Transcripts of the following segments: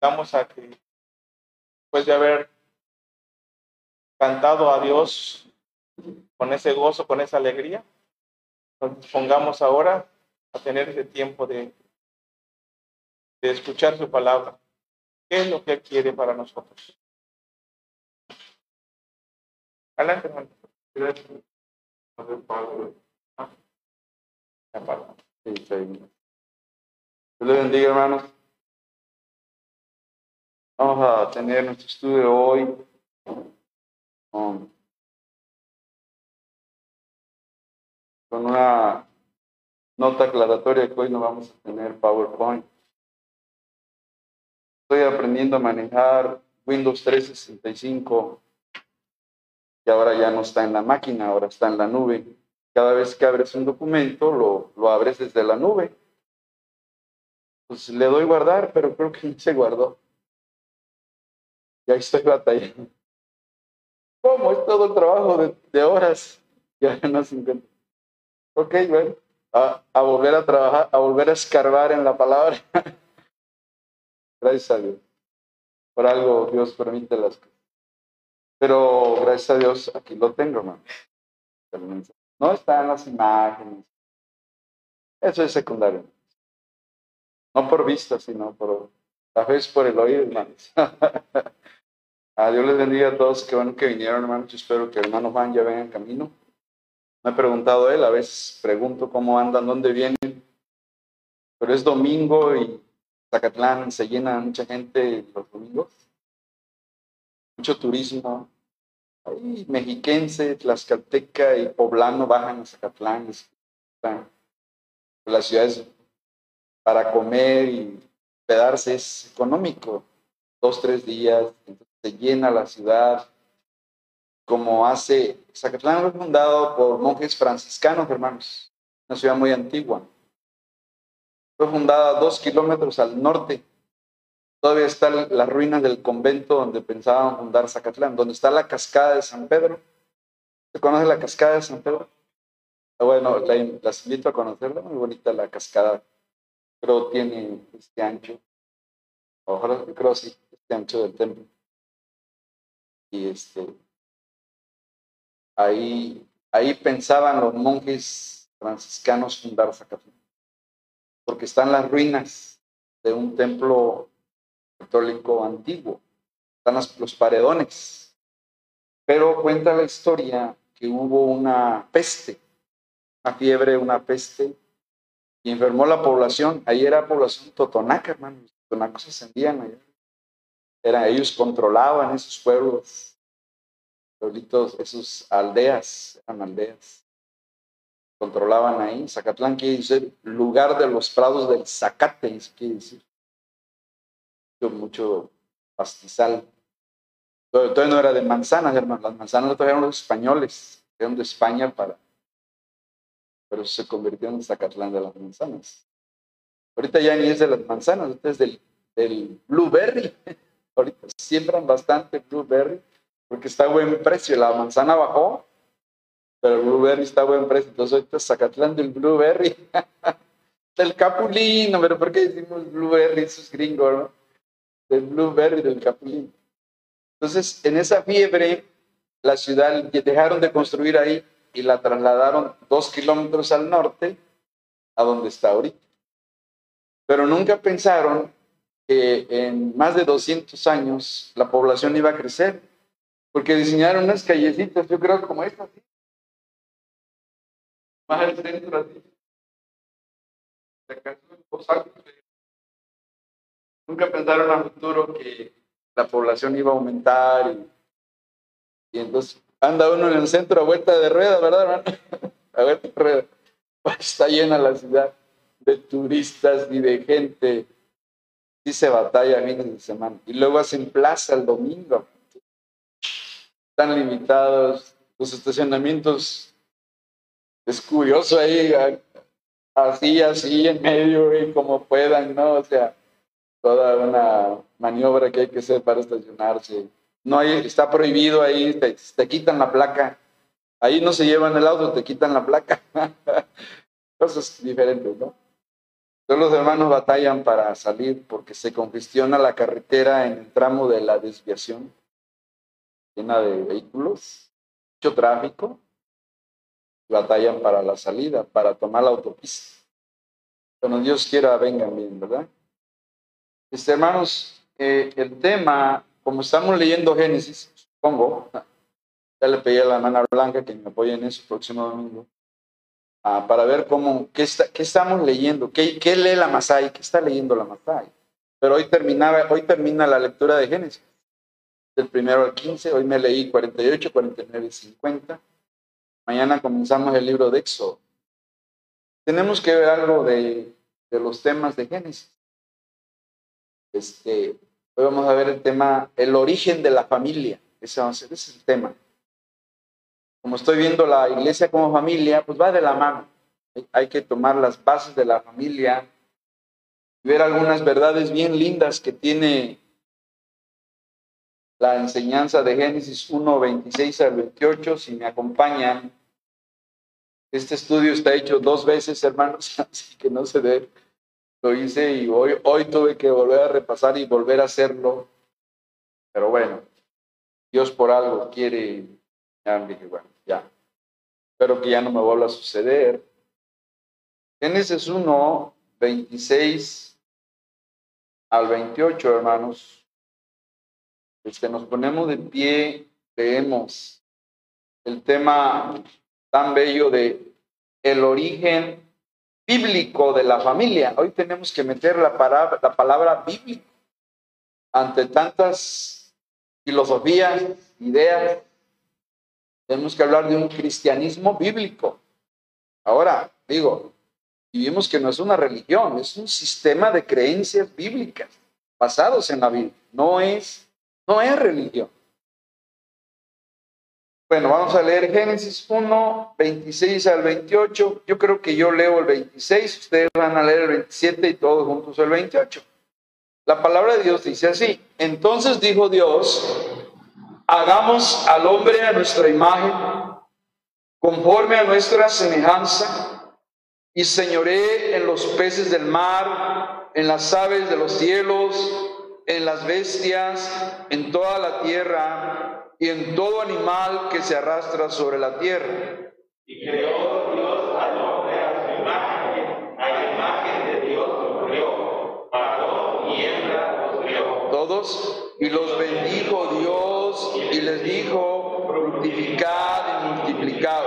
Vamos a que, después de haber cantado a Dios con ese gozo, con esa alegría, nos pongamos ahora a tener ese tiempo de, de escuchar su palabra. ¿Qué es lo que quiere para nosotros? Adelante, hermano. Dios le bendiga, hermanos. Vamos a tener nuestro estudio hoy con, una nota aclaratoria que hoy no vamos a tener PowerPoint. Estoy aprendiendo a manejar Windows 365 y ahora ya no está en la máquina, ahora está en la nube. Cada vez que abres un documento, lo, lo abres desde la nube. Pues le doy guardar, pero creo que se guardó. Y ahí estoy batallando. ¿Cómo? Es todo el trabajo de, horas. Ya no se encuentra. Ok, bueno, a, volver a trabajar, a volver a escarbar en la palabra. gracias a Dios. Por algo Dios permite las cosas. Pero gracias a Dios aquí lo tengo, hermano. No están las imágenes. Eso es secundario. No por vista, sino por la vez por el oído, hermanos. a Dios les bendiga a todos. Qué bueno que vinieron, hermanos. Espero que el hermano Juan ya venga en camino. Me ha preguntado él, a veces pregunto cómo andan, dónde vienen. Pero es domingo y Zacatlán se llena mucha gente los domingos. Mucho turismo. Ahí, mexiquense, tlaxcalteca y poblano bajan a Zacatlán. Las ciudades para comer y quedarse es económico. Dos, tres días, entonces se llena la ciudad. Como hace, Zacatlán fue fundado por monjes franciscanos, hermanos, una ciudad muy antigua. Fue fundada dos kilómetros al norte. Todavía están las ruinas del convento donde pensaban fundar Zacatlán, donde está la cascada de San Pedro. ¿Se conoce la cascada de San Pedro? Bueno, las invito a conocerla, muy bonita la cascada creo tiene este ancho, ojalá, creo sí, este ancho del templo. Y este, ahí, ahí pensaban los monjes franciscanos fundar Zacatlán, porque están las ruinas de un templo católico antiguo, están los paredones. Pero cuenta la historia que hubo una peste, una fiebre, una peste y enfermó la población. Ahí era población totonaca, hermano. Los totonacos ascendían allá. Era, ellos controlaban esos pueblos, pueblitos, esos aldeas, eran aldeas. Controlaban ahí. Zacatlán quiere decir lugar de los prados del zacate, quiere decir. Mucho, mucho pastizal. Todavía no era de manzanas, hermano. Las manzanas lo trajeron los españoles, eran de España para pero se convirtió en Zacatlán de las manzanas. Ahorita ya ni es de las manzanas, es del, del blueberry. Ahorita siembran bastante blueberry porque está a buen precio. La manzana bajó, pero blueberry está a buen precio. Entonces ahorita Zacatlán del blueberry. del capulino, pero ¿por qué decimos blueberry? Eso es gringo, ¿no? Del blueberry, del capulino. Entonces, en esa fiebre, la ciudad dejaron de construir ahí y la trasladaron dos kilómetros al norte a donde está ahorita. Pero nunca pensaron que en más de 200 años la población iba a crecer, porque diseñaron unas callecitas, yo creo como esta, más al centro así. Nunca pensaron a futuro que la población iba a aumentar y, y entonces anda uno en el centro a vuelta de rueda, ¿verdad, hermano? A vuelta de rueda. Está llena la ciudad de turistas y de gente. Se batalla fines de semana. Y luego hacen plaza el domingo. Están limitados los estacionamientos. Es curioso ahí, así, así, en medio y como puedan, ¿no? O sea, toda una maniobra que hay que hacer para estacionarse no está prohibido ahí, te, te, quitan la placa. Ahí no se llevan el auto, te quitan la placa. Cosas diferentes, ¿no? Todos los hermanos batallan para salir porque se congestiona la carretera en el tramo de la desviación, llena de vehículos, mucho tráfico. Batallan para la salida, para tomar la autopista. Cuando Dios quiera, vengan bien, ¿verdad? Este, hermanos, eh, el tema, como estamos leyendo Génesis, supongo, ya le pedí a la hermana Blanca que me apoye en eso el próximo domingo. Ah, para ver cómo, qué, está, qué estamos leyendo, qué, qué, lee la Masai, qué está leyendo la Masai. Pero hoy, terminaba, hoy termina la lectura de Génesis, del primero al 15, hoy me leí 48, 49 y 50. Mañana comenzamos el libro de Éxodo. Tenemos que ver algo de, de los temas de Génesis. Este, hoy vamos a ver el tema, el origen de la familia. Ese, ese es el tema como estoy viendo la iglesia como familia, pues va de la mano. Hay que tomar las bases de la familia y ver algunas verdades bien lindas que tiene la enseñanza de Génesis 1, 26 al 28. Si me acompañan, este estudio está hecho dos veces, hermanos, así que no se ve. Lo hice y hoy, hoy tuve que volver a repasar y volver a hacerlo. Pero bueno, Dios por algo quiere ya. Espero que ya no me vuelva a suceder. Génesis 1, 26 al 28, hermanos. Es que nos ponemos de pie, leemos el tema tan bello de el origen bíblico de la familia. Hoy tenemos que meter la palabra, la palabra bíblico ante tantas filosofías, ideas, tenemos que hablar de un cristianismo bíblico. Ahora, digo, vivimos que no es una religión, es un sistema de creencias bíblicas basados en la Biblia. No es, no es religión. Bueno, vamos a leer Génesis 1, 26 al 28. Yo creo que yo leo el 26, ustedes van a leer el 27 y todos juntos el 28. La palabra de Dios dice así. Entonces dijo Dios, hagamos al hombre a nuestra imagen, conforme a nuestra semejanza, y señoré en los peces del mar, en las aves de los cielos, en las bestias, en toda la tierra, y en todo animal que se arrastra sobre la tierra. Y creó Dios al hombre a su imagen, a la imagen de Dios lo creó, varón y hembra creó. Todos, y los bendijo Dios y les dijo, fructificad y multiplicad,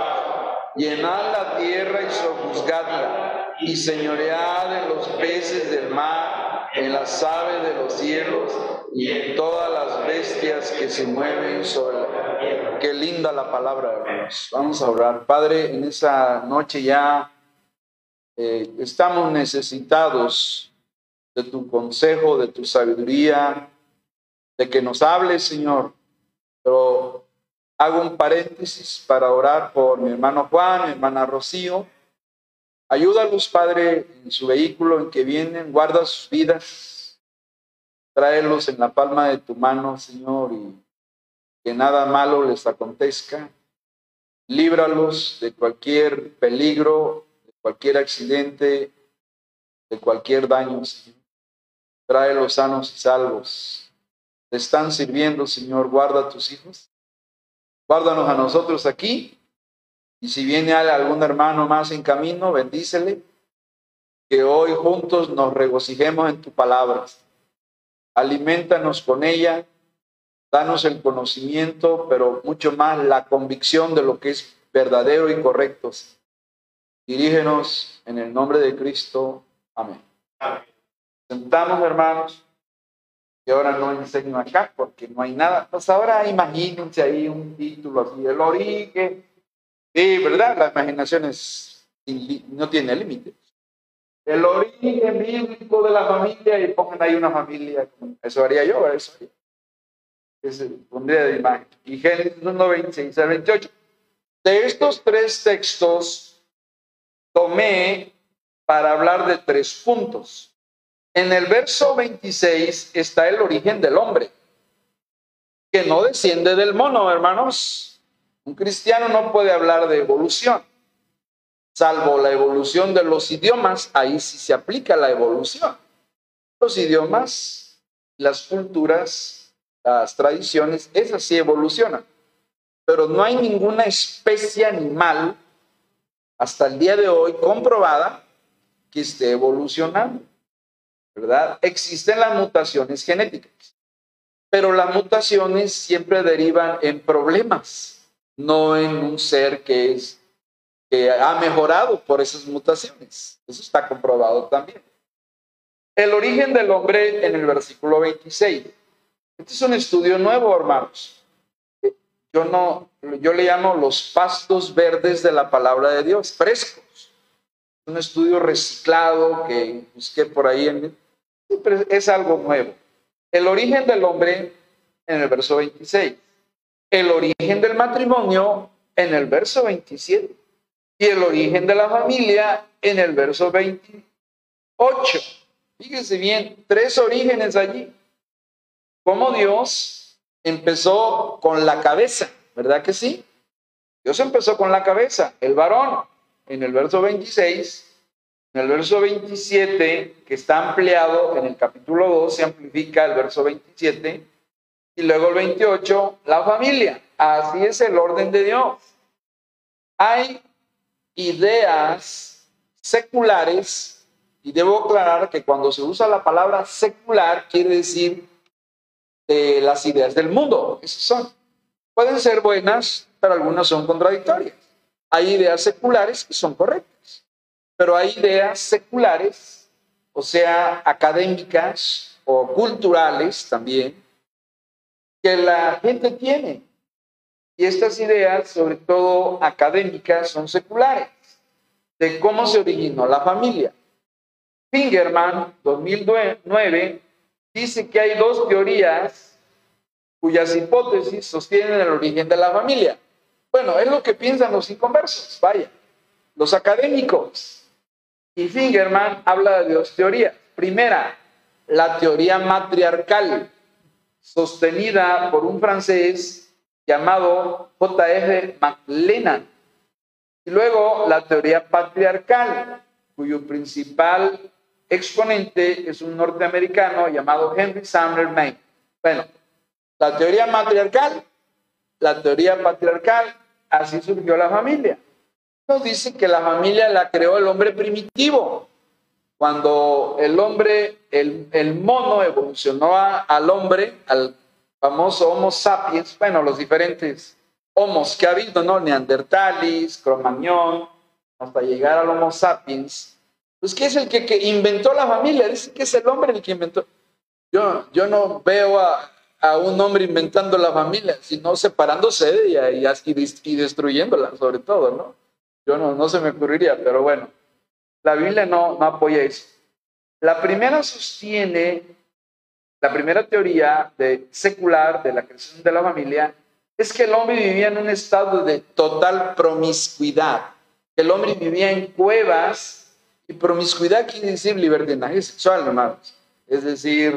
llenad la tierra y sojuzgadla, y señoread en los peces del mar, en las aves de los cielos y en todas las bestias que se mueven sobre la tierra. Qué linda la palabra, hermanos. Vamos a orar. Padre, en esa noche ya eh, estamos necesitados de tu consejo, de tu sabiduría, de que nos hable, Señor. Pero hago un paréntesis para orar por mi hermano Juan, mi hermana Rocío. Ayúdalos, Padre, en su vehículo en que vienen, guarda sus vidas, tráelos en la palma de tu mano, Señor, y que nada malo les acontezca. Líbralos de cualquier peligro, de cualquier accidente, de cualquier daño, Señor. Tráelos sanos y salvos te están sirviendo, Señor, guarda a tus hijos. Guárdanos a nosotros aquí. Y si viene algún hermano más en camino, bendícele. Que hoy juntos nos regocijemos en tu palabra. Alimentanos con ella. Danos el conocimiento, pero mucho más la convicción de lo que es verdadero y correcto. Dirígenos en el nombre de Cristo. Amén. Amén. Sentamos, hermanos y ahora no enseño acá porque no hay nada. Pues ahora imagínense ahí un título así, el origen. Sí, ¿verdad? La imaginación es, no tiene límite. El origen bíblico de la familia y pongan ahí una familia. Eso haría yo, eso haría. Ese, pondría de imagen. Y Génesis 1, 26 al 28. De estos tres textos tomé para hablar de tres puntos. En el verso 26 está el origen del hombre, que no desciende del mono, hermanos. Un cristiano no puede hablar de evolución. salvo la evolución de los idiomas, ahí sí se aplica la evolución. Los idiomas, las culturas, las tradiciones, esas sí evolucionan. Pero no hay ninguna especie animal hasta el día de hoy comprobada que esté evolucionando. ¿Verdad? Existen las mutaciones genéticas, pero las mutaciones siempre derivan en problemas, no en un ser que es que ha mejorado por esas mutaciones. Eso está comprobado también. El origen del hombre en el versículo 26. Este es un estudio nuevo, hermanos. Yo no, yo le llamo los pastos verdes de la palabra de Dios, frescos. Un estudio reciclado que busqué por ahí en, es algo nuevo. El origen del hombre en el verso 26. El origen del matrimonio en el verso 27. Y el origen de la familia en el verso 28. Fíjense bien, tres orígenes allí. Cómo Dios empezó con la cabeza, ¿verdad que sí? Dios empezó con la cabeza, el varón, en el verso 26 en el verso 27, que está ampliado en el capítulo 2, se amplifica el verso 27. Y luego el 28, la familia. Así es el orden de Dios. Hay ideas seculares, y debo aclarar que cuando se usa la palabra secular, quiere decir de las ideas del mundo. Esas son. Pueden ser buenas, pero algunas son contradictorias. Hay ideas seculares que son correctas pero hay ideas seculares, o sea, académicas o culturales también, que la gente tiene. Y estas ideas, sobre todo académicas, son seculares, de cómo se originó la familia. Fingerman, 2009, dice que hay dos teorías cuyas hipótesis sostienen el origen de la familia. Bueno, es lo que piensan los inconversos, vaya. Los académicos y Fingerman habla de dos teorías. Primera, la teoría matriarcal, sostenida por un francés llamado J.F. McLennan. Y luego la teoría patriarcal, cuyo principal exponente es un norteamericano llamado Henry Sumner May. Bueno, la teoría matriarcal, la teoría patriarcal, así surgió la familia nos dice que la familia la creó el hombre primitivo. Cuando el hombre, el, mono evolucionó al hombre, al famoso Homo sapiens, bueno, los diferentes homos que ha habido, ¿no? Neandertalis, Cromañón, hasta llegar al Homo sapiens. Pues, ¿qué es el que, inventó la familia? Dice que es el hombre el que inventó. Yo, yo no veo a, un hombre inventando la familia, sino separándose ella y, y destruyéndola, sobre todo, ¿no? Yo no, no se me ocurriría, pero bueno, la Biblia no, no apoya eso. La primera sostiene, la primera teoría de secular de la creación de la familia es que el hombre vivía en un estado de total promiscuidad. El hombre vivía en cuevas y promiscuidad quiere decir libertinaje sexual, hermanos. Es decir,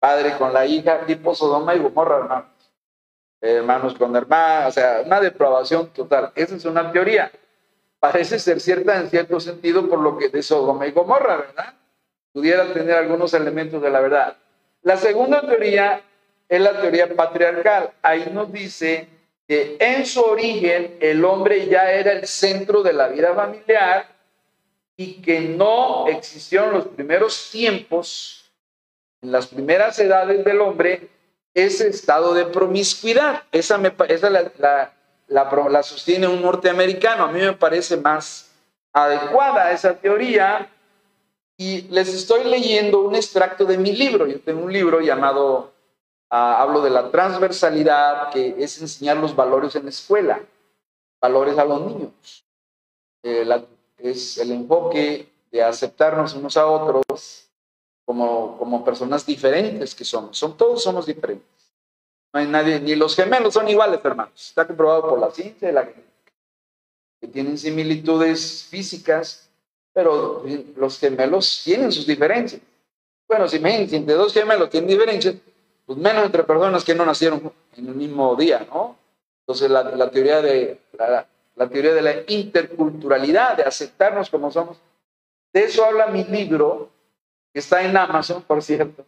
padre con la hija, tipo Sodoma y Gomorra, hermanos hermanos con hermanas, o sea, una depravación total. Esa es una teoría. Parece ser cierta en cierto sentido por lo que de Sodoma y Gomorra, ¿verdad? Pudiera tener algunos elementos de la verdad. La segunda teoría es la teoría patriarcal. Ahí nos dice que en su origen el hombre ya era el centro de la vida familiar y que no existieron los primeros tiempos, en las primeras edades del hombre, ese estado de promiscuidad. Esa, me, esa la, la, la, sostiene un norteamericano. A mí me parece más adecuada esa teoría. Y les estoy leyendo un extracto de mi libro. Yo tengo un libro llamado, ah, hablo de la transversalidad, que es enseñar los valores en la escuela, valores a los niños. Eh, es el enfoque de aceptarnos unos a otros como, como personas diferentes que somos. Son, todos somos diferentes. No hay nadie, ni los gemelos son iguales, hermanos. Está comprobado por la ciencia y la. Que tienen similitudes físicas, pero los gemelos tienen sus diferencias. Bueno, si me entre dos gemelos tienen diferencias, pues menos entre personas que no nacieron en el mismo día, ¿no? Entonces la, la teoría de la, la teoría de la interculturalidad, de aceptarnos como somos. De eso habla mi libro, está en Amazon, por cierto.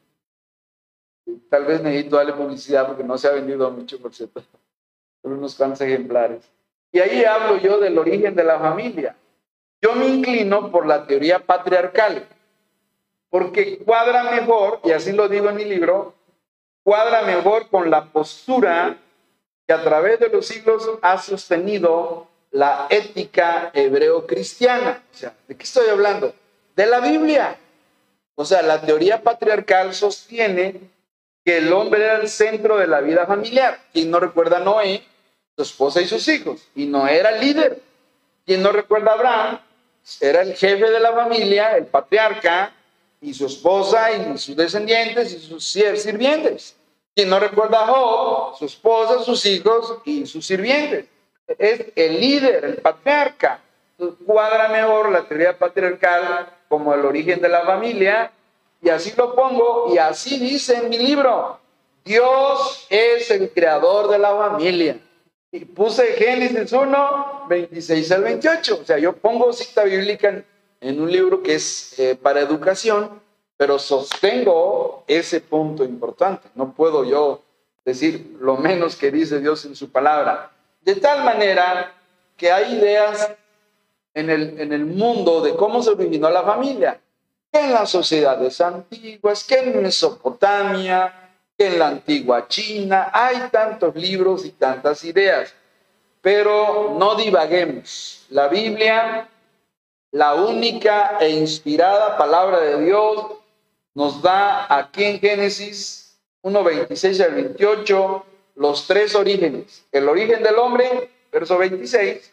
Tal vez necesito darle publicidad porque no se ha vendido mucho, por cierto. Solo unos cuantos ejemplares. Y ahí hablo yo del origen de la familia. Yo me inclino por la teoría patriarcal, porque cuadra mejor, y así lo digo en mi libro, cuadra mejor con la postura que a través de los siglos ha sostenido la ética hebreo-cristiana. O sea, ¿de qué estoy hablando? De la Biblia. O sea, la teoría patriarcal sostiene que el hombre era el centro de la vida familiar. Quien no recuerda a Noé, su esposa y sus hijos. Y Noé era el líder. Quien no recuerda a Abraham, era el jefe de la familia, el patriarca, y su esposa y sus descendientes y sus sirvientes. Quien no recuerda a Job, su esposa, sus hijos y sus sirvientes. Es el líder, el patriarca. Cuadra mejor la teoría patriarcal como el origen de la familia y así lo pongo y así dice en mi libro. Dios es el creador de la familia. Y puse Génesis 1, 26 al 28. O sea, yo pongo cita bíblica en, en un libro que es eh, para educación, pero sostengo ese punto importante. No puedo yo decir lo menos que dice Dios en su palabra. De tal manera que hay ideas en el, en el mundo de cómo se originó la familia, en las sociedades antiguas, que en Mesopotamia, que en la antigua China, hay tantos libros y tantas ideas. Pero no divaguemos. La Biblia la única e inspirada palabra de Dios nos da aquí en Génesis 1, 26 al 28 los tres orígenes. El origen del hombre, verso 26,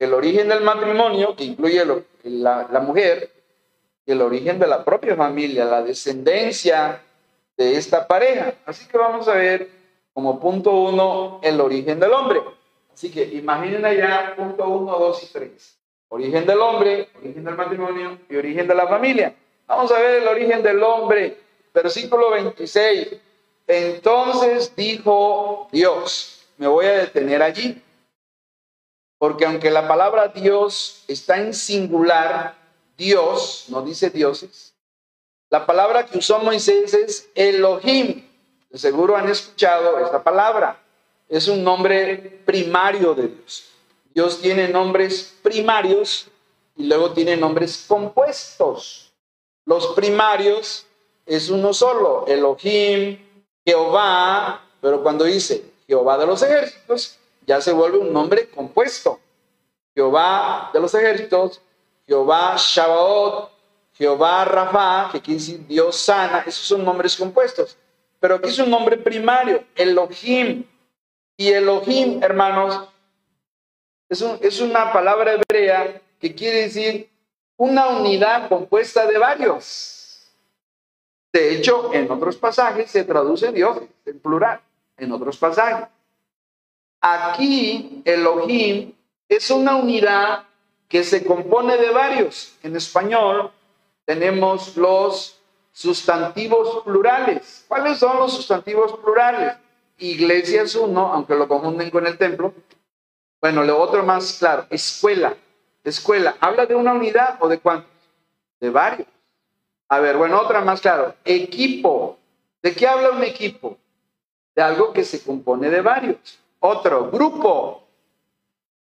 el origen del matrimonio, que incluye la, la mujer, y el origen de la propia familia, la descendencia de esta pareja. Así que vamos a ver como punto uno el origen del hombre. Así que imaginen allá punto uno, dos y tres. Origen del hombre, origen del matrimonio y origen de la familia. Vamos a ver el origen del hombre. Versículo 26. Entonces dijo Dios, me voy a detener allí, porque aunque la palabra Dios está en singular, Dios, no dice dioses, la palabra que usó Moisés es Elohim. Seguro han escuchado esta palabra. Es un nombre primario de Dios. Dios tiene nombres primarios y luego tiene nombres compuestos. Los primarios es uno solo, Elohim, Jehová, pero cuando dice Jehová de los ejércitos, ya se vuelve un nombre compuesto. Jehová de los ejércitos, Jehová Shabbat, Jehová Rafa, que quiere decir Dios sana, esos son nombres compuestos. Pero aquí es un nombre primario, Elohim. Y Elohim, hermanos, es, una palabra hebrea que quiere decir una unidad compuesta de varios. De hecho, en otros pasajes se traduce Dios en plural, en otros pasajes. Aquí Elohim es una unidad que se compone de varios. En español tenemos los sustantivos plurales. ¿Cuáles son los sustantivos plurales? Iglesia es uno, aunque lo confunden con el templo. Bueno, lo otro más claro, escuela. Escuela, ¿habla de una unidad o de cuántos? De varios. A ver, bueno, otra más claro, equipo. ¿De qué habla un equipo? De algo que se compone de varios. Otro, grupo.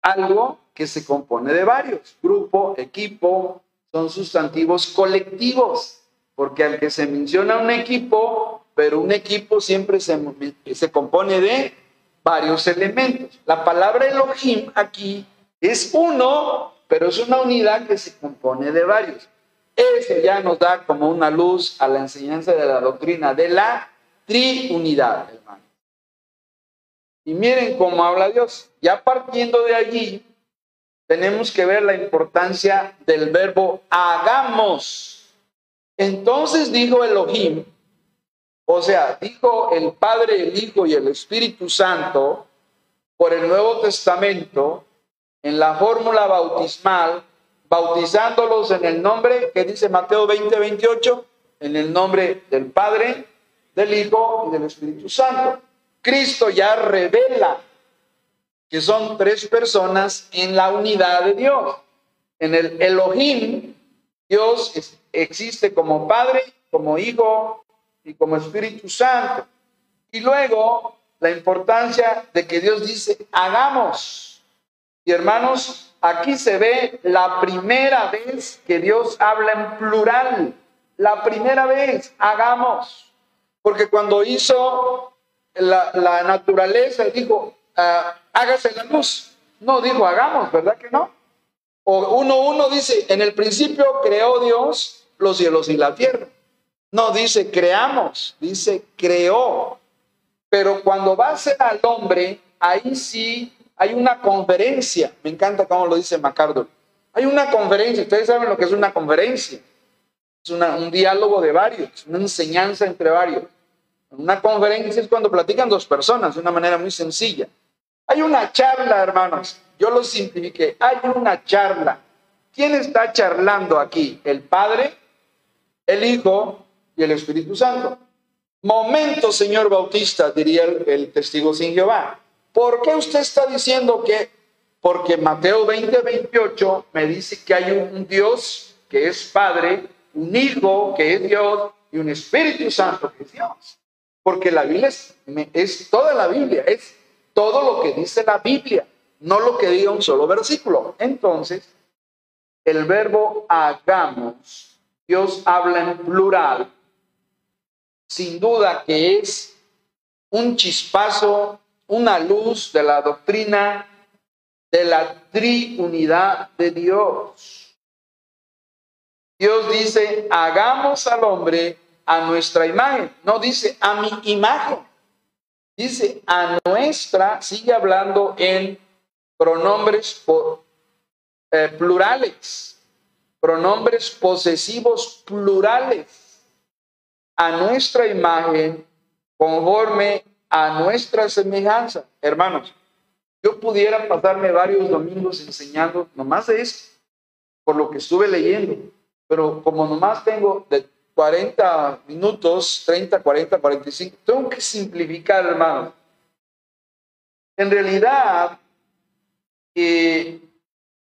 Algo que se compone de varios. Grupo, equipo, son sustantivos colectivos, porque al que se menciona un equipo, pero un equipo siempre se, se compone de varios elementos. La palabra Elohim aquí es uno, pero es una unidad que se compone de varios. Eso ya nos da como una luz a la enseñanza de la doctrina de la triunidad, hermano. Y miren cómo habla Dios. Ya partiendo de allí, tenemos que ver la importancia del verbo hagamos. Entonces dijo Elohim, o sea, dijo el Padre, el Hijo y el Espíritu Santo por el Nuevo Testamento en la fórmula bautismal, bautizándolos en el nombre que dice Mateo 20, 28, en el nombre del Padre, del Hijo y del Espíritu Santo. Cristo ya revela que son tres personas en la unidad de Dios. En el Elohim, Dios existe como Padre, como Hijo y como Espíritu Santo. Y luego la importancia de que Dios dice, hagamos. Y hermanos, aquí se ve la primera vez que Dios habla en plural. La primera vez, hagamos. Porque cuando hizo la, naturaleza, dijo, ah, hágase la luz. No dijo, hagamos, ¿verdad que no? O uno, uno dice, en el principio creó Dios los cielos y la tierra. No dice creamos, dice creó. Pero cuando va a ser al hombre, ahí sí hay una conferencia. Me encanta cómo lo dice MacArthur. Hay una conferencia. Ustedes saben lo que es una conferencia. Es un diálogo de varios, una enseñanza entre varios. Una conferencia es cuando platican dos personas de una manera muy sencilla. Hay una charla, hermanos. Yo lo simplifiqué. Hay una charla. ¿Quién está charlando aquí? El Padre, el Hijo y el Espíritu Santo. Momento, señor Bautista, diría el, testigo sin Jehová. ¿Por qué usted está diciendo que? Porque Mateo 20, 28 me dice que hay un Dios que es Padre, un Hijo que es Dios y un Espíritu Santo que es Dios. Porque la Biblia es, es toda la Biblia, es todo lo que dice la Biblia, no lo que diga un solo versículo. Entonces, el verbo hagamos, Dios habla en plural, sin duda que es un chispazo, una luz de la doctrina de la triunidad de Dios. Dios dice, hagamos al hombre a nuestra imagen, no dice a mi imagen, dice a nuestra, sigue hablando en pronombres eh, plurales, pronombres posesivos plurales, a nuestra imagen conforme a nuestra semejanza. Hermanos, yo pudiera pasarme varios domingos enseñando nomás de esto, por lo que estuve leyendo, pero como nomás tengo de 40 minutos, 30, 40, 45. Tengo que simplificar, hermano. En realidad, eh,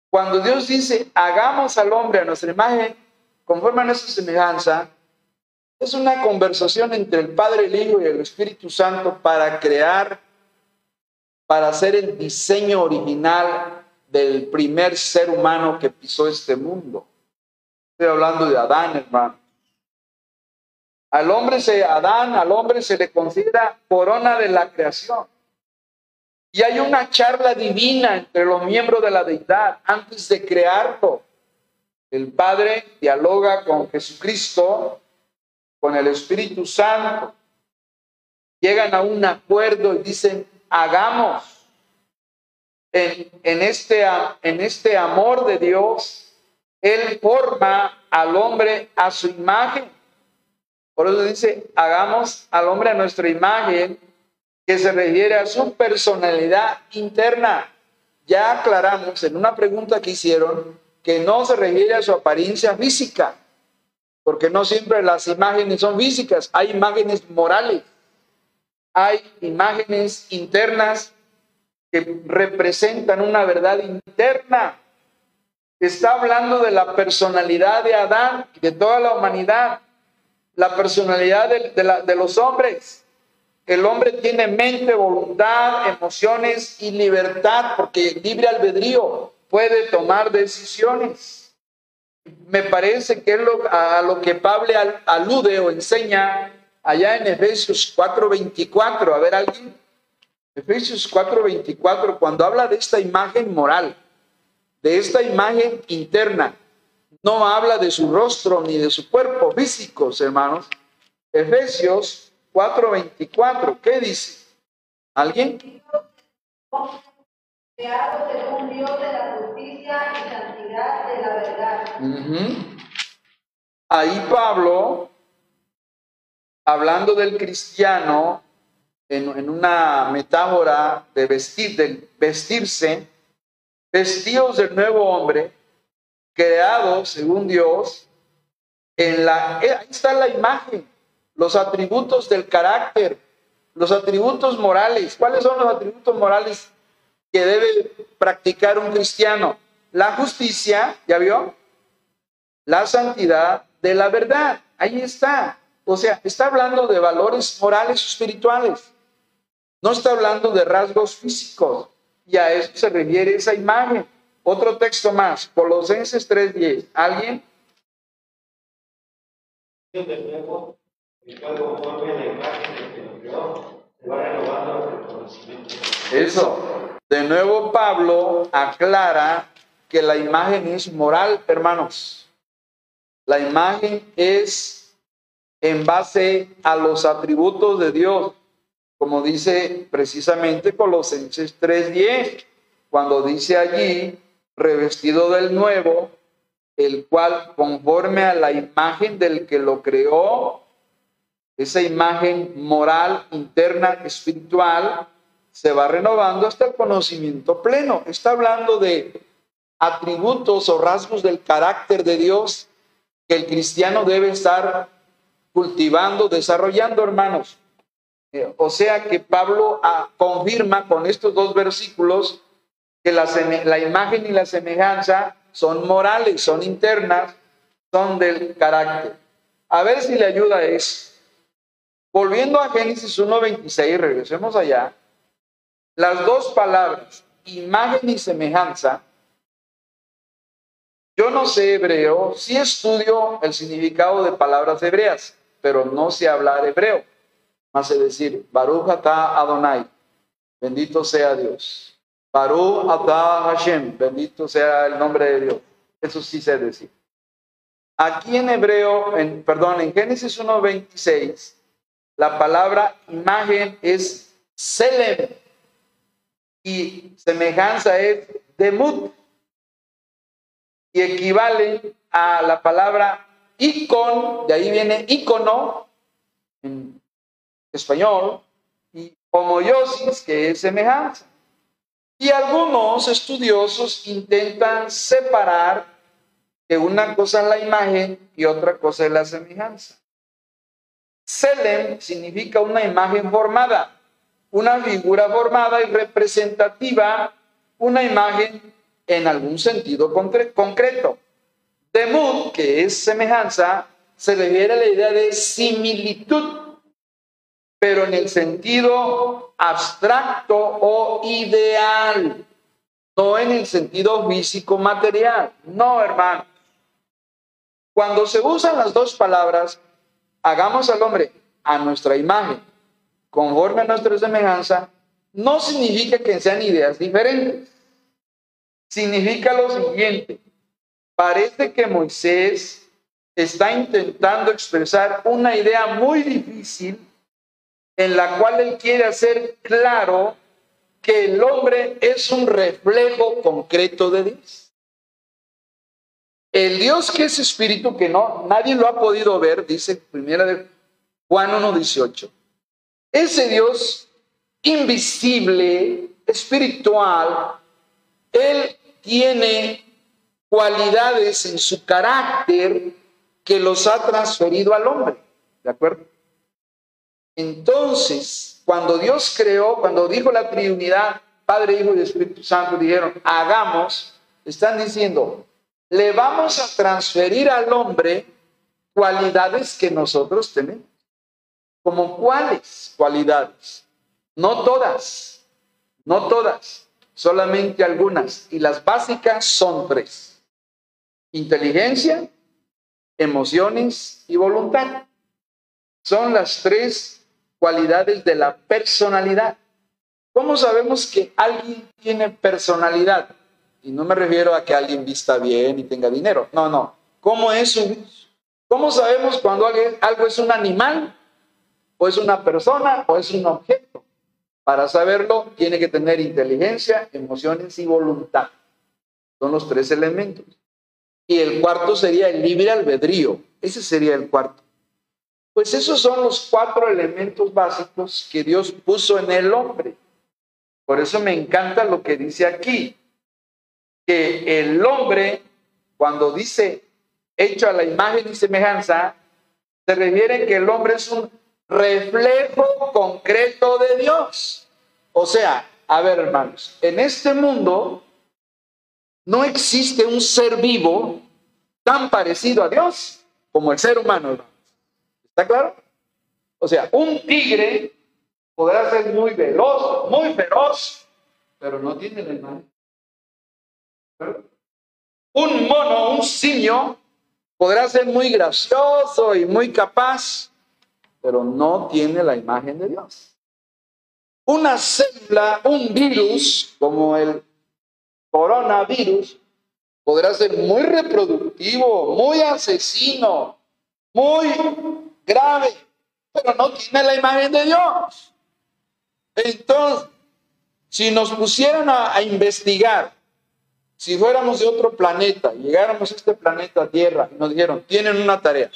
cuando Dios dice, hagamos al hombre a nuestra imagen, conforme a nuestra semejanza, es una conversación entre el Padre, el Hijo y el Espíritu Santo para crear, para hacer el diseño original del primer ser humano que pisó este mundo. Estoy hablando de Adán, hermano. Al hombre se, Adán, al hombre se le considera corona de la creación. Y hay una charla divina entre los miembros de la deidad antes de crearlo. El Padre dialoga con Jesucristo, con el Espíritu Santo. Llegan a un acuerdo y dicen, hagamos. En, este, en este amor de Dios, Él forma al hombre a su imagen por eso dice, hagamos al hombre a nuestra imagen, que se refiere a su personalidad interna. Ya aclaramos en una pregunta que hicieron que no se refiere a su apariencia física, porque no siempre las imágenes son físicas, hay imágenes morales, hay imágenes internas que representan una verdad interna. Está hablando de la personalidad de Adán y de toda la humanidad la personalidad de, los hombres. El hombre tiene mente, voluntad, emociones y libertad, porque libre albedrío puede tomar decisiones. Me parece que es a lo que Pablo alude o enseña allá en Efesios 4:24. A ver, alguien. Efesios 4:24, cuando habla de esta imagen moral, de esta imagen interna, no habla de su rostro ni de su cuerpo físicos, hermanos. Efesios 4:24, ¿qué dice? ¿Alguien? Creado según Dios de la justicia y santidad de la verdad. Ahí Pablo, hablando del cristiano, en, en, una metáfora de vestir, de vestirse, vestidos del nuevo hombre, creado según Dios, en la, eh, ahí está la imagen, los atributos del carácter, los atributos morales. ¿Cuáles son los atributos morales que debe practicar un cristiano. La justicia, ¿ya vio? La santidad de la verdad. Ahí está. O sea, está hablando de valores morales espirituales. No está hablando de rasgos físicos. Y a eso se refiere esa imagen. Otro texto más, Colosenses 3:10. ¿Alguien? Eso. De nuevo Pablo aclara que la imagen es moral, hermanos. La imagen es en base a los atributos de Dios, como dice precisamente Colosenses 3:10, cuando dice allí, revestido del nuevo, el cual conforme a la imagen del que lo creó, esa imagen moral, interna, espiritual, se va renovando hasta el conocimiento pleno. Está hablando de atributos o rasgos del carácter de Dios que el cristiano debe estar cultivando, desarrollando, hermanos. Eh, o sea que Pablo ah, confirma con estos dos versículos que la, imagen y la semejanza son morales, son internas, son del carácter. A ver si le ayuda eso. Volviendo a Génesis 1.26, regresemos allá. Las dos palabras, imagen y semejanza, yo no sé hebreo, sí estudio el significado de palabras hebreas, pero no sé hablar hebreo. Más es decir, Baruch Adonai, bendito sea Dios. Baruch atah Hashem, bendito sea el nombre de Dios. Eso sí sé decir. Aquí en hebreo, en, perdón, en Génesis 1.26, la palabra imagen es selem y semejanza es demut y equivale a la palabra icon, de ahí viene icono en español, y homoiosis, que es semejanza. Y algunos estudiosos intentan separar que una cosa es la imagen y otra cosa es la semejanza. Selem significa una imagen formada, una figura formada y representativa, una imagen en algún sentido concreto. Demut, que es semejanza, se refiere a la idea de similitud, pero en el sentido abstracto o ideal, no en el sentido físico material. No, hermano. Cuando se usan las dos palabras, hagamos al hombre a nuestra imagen, conforme a nuestra semejanza, no significa que sean ideas diferentes significa lo siguiente. Parece que Moisés está intentando expresar una idea muy difícil en la cual él quiere hacer claro que el hombre es un reflejo concreto de Dios. El Dios que es espíritu, que no, nadie lo ha podido ver, dice primera de Juan 1.18. Ese Dios invisible, espiritual, él tiene cualidades en su carácter que los ha transferido al hombre. ¿De acuerdo? Entonces, cuando Dios creó, cuando dijo la Trinidad, Padre, Hijo y Espíritu Santo, dijeron, hagamos, están diciendo, le vamos a transferir al hombre cualidades que nosotros tenemos. ¿Como cuáles cualidades? No todas, no todas solamente algunas, y las básicas son tres. Inteligencia, emociones y voluntad. Son las tres cualidades de la personalidad. ¿Cómo sabemos que alguien tiene personalidad? Y no me refiero a que alguien vista bien y tenga dinero. No, no. ¿Cómo es ¿Cómo sabemos cuando algo es un animal o es una persona o es un objeto? Para saberlo, tiene que tener inteligencia, emociones y voluntad. Son los tres elementos. Y el cuarto sería el libre albedrío. Ese sería el cuarto. Pues esos son los cuatro elementos básicos que Dios puso en el hombre. Por eso me encanta lo que dice aquí, que el hombre, cuando dice hecho a la imagen y semejanza, se refiere que el hombre es un reflejo concreto de Dios. O sea, a ver, hermanos, en este mundo no existe un ser vivo tan parecido a Dios como el ser humano. ¿Está claro? O sea, un tigre podrá ser muy veloz, muy feroz, pero no tiene la imagen. Un mono, un simio, podrá ser muy gracioso y muy capaz, pero no tiene la imagen de Dios. Una célula, un virus como el coronavirus, podrá ser muy reproductivo, muy asesino, muy grave, pero no tiene la imagen de Dios. Entonces, si nos pusieran a, investigar, si fuéramos de otro planeta, llegáramos a este planeta Tierra y nos dijeron, tienen una tarea,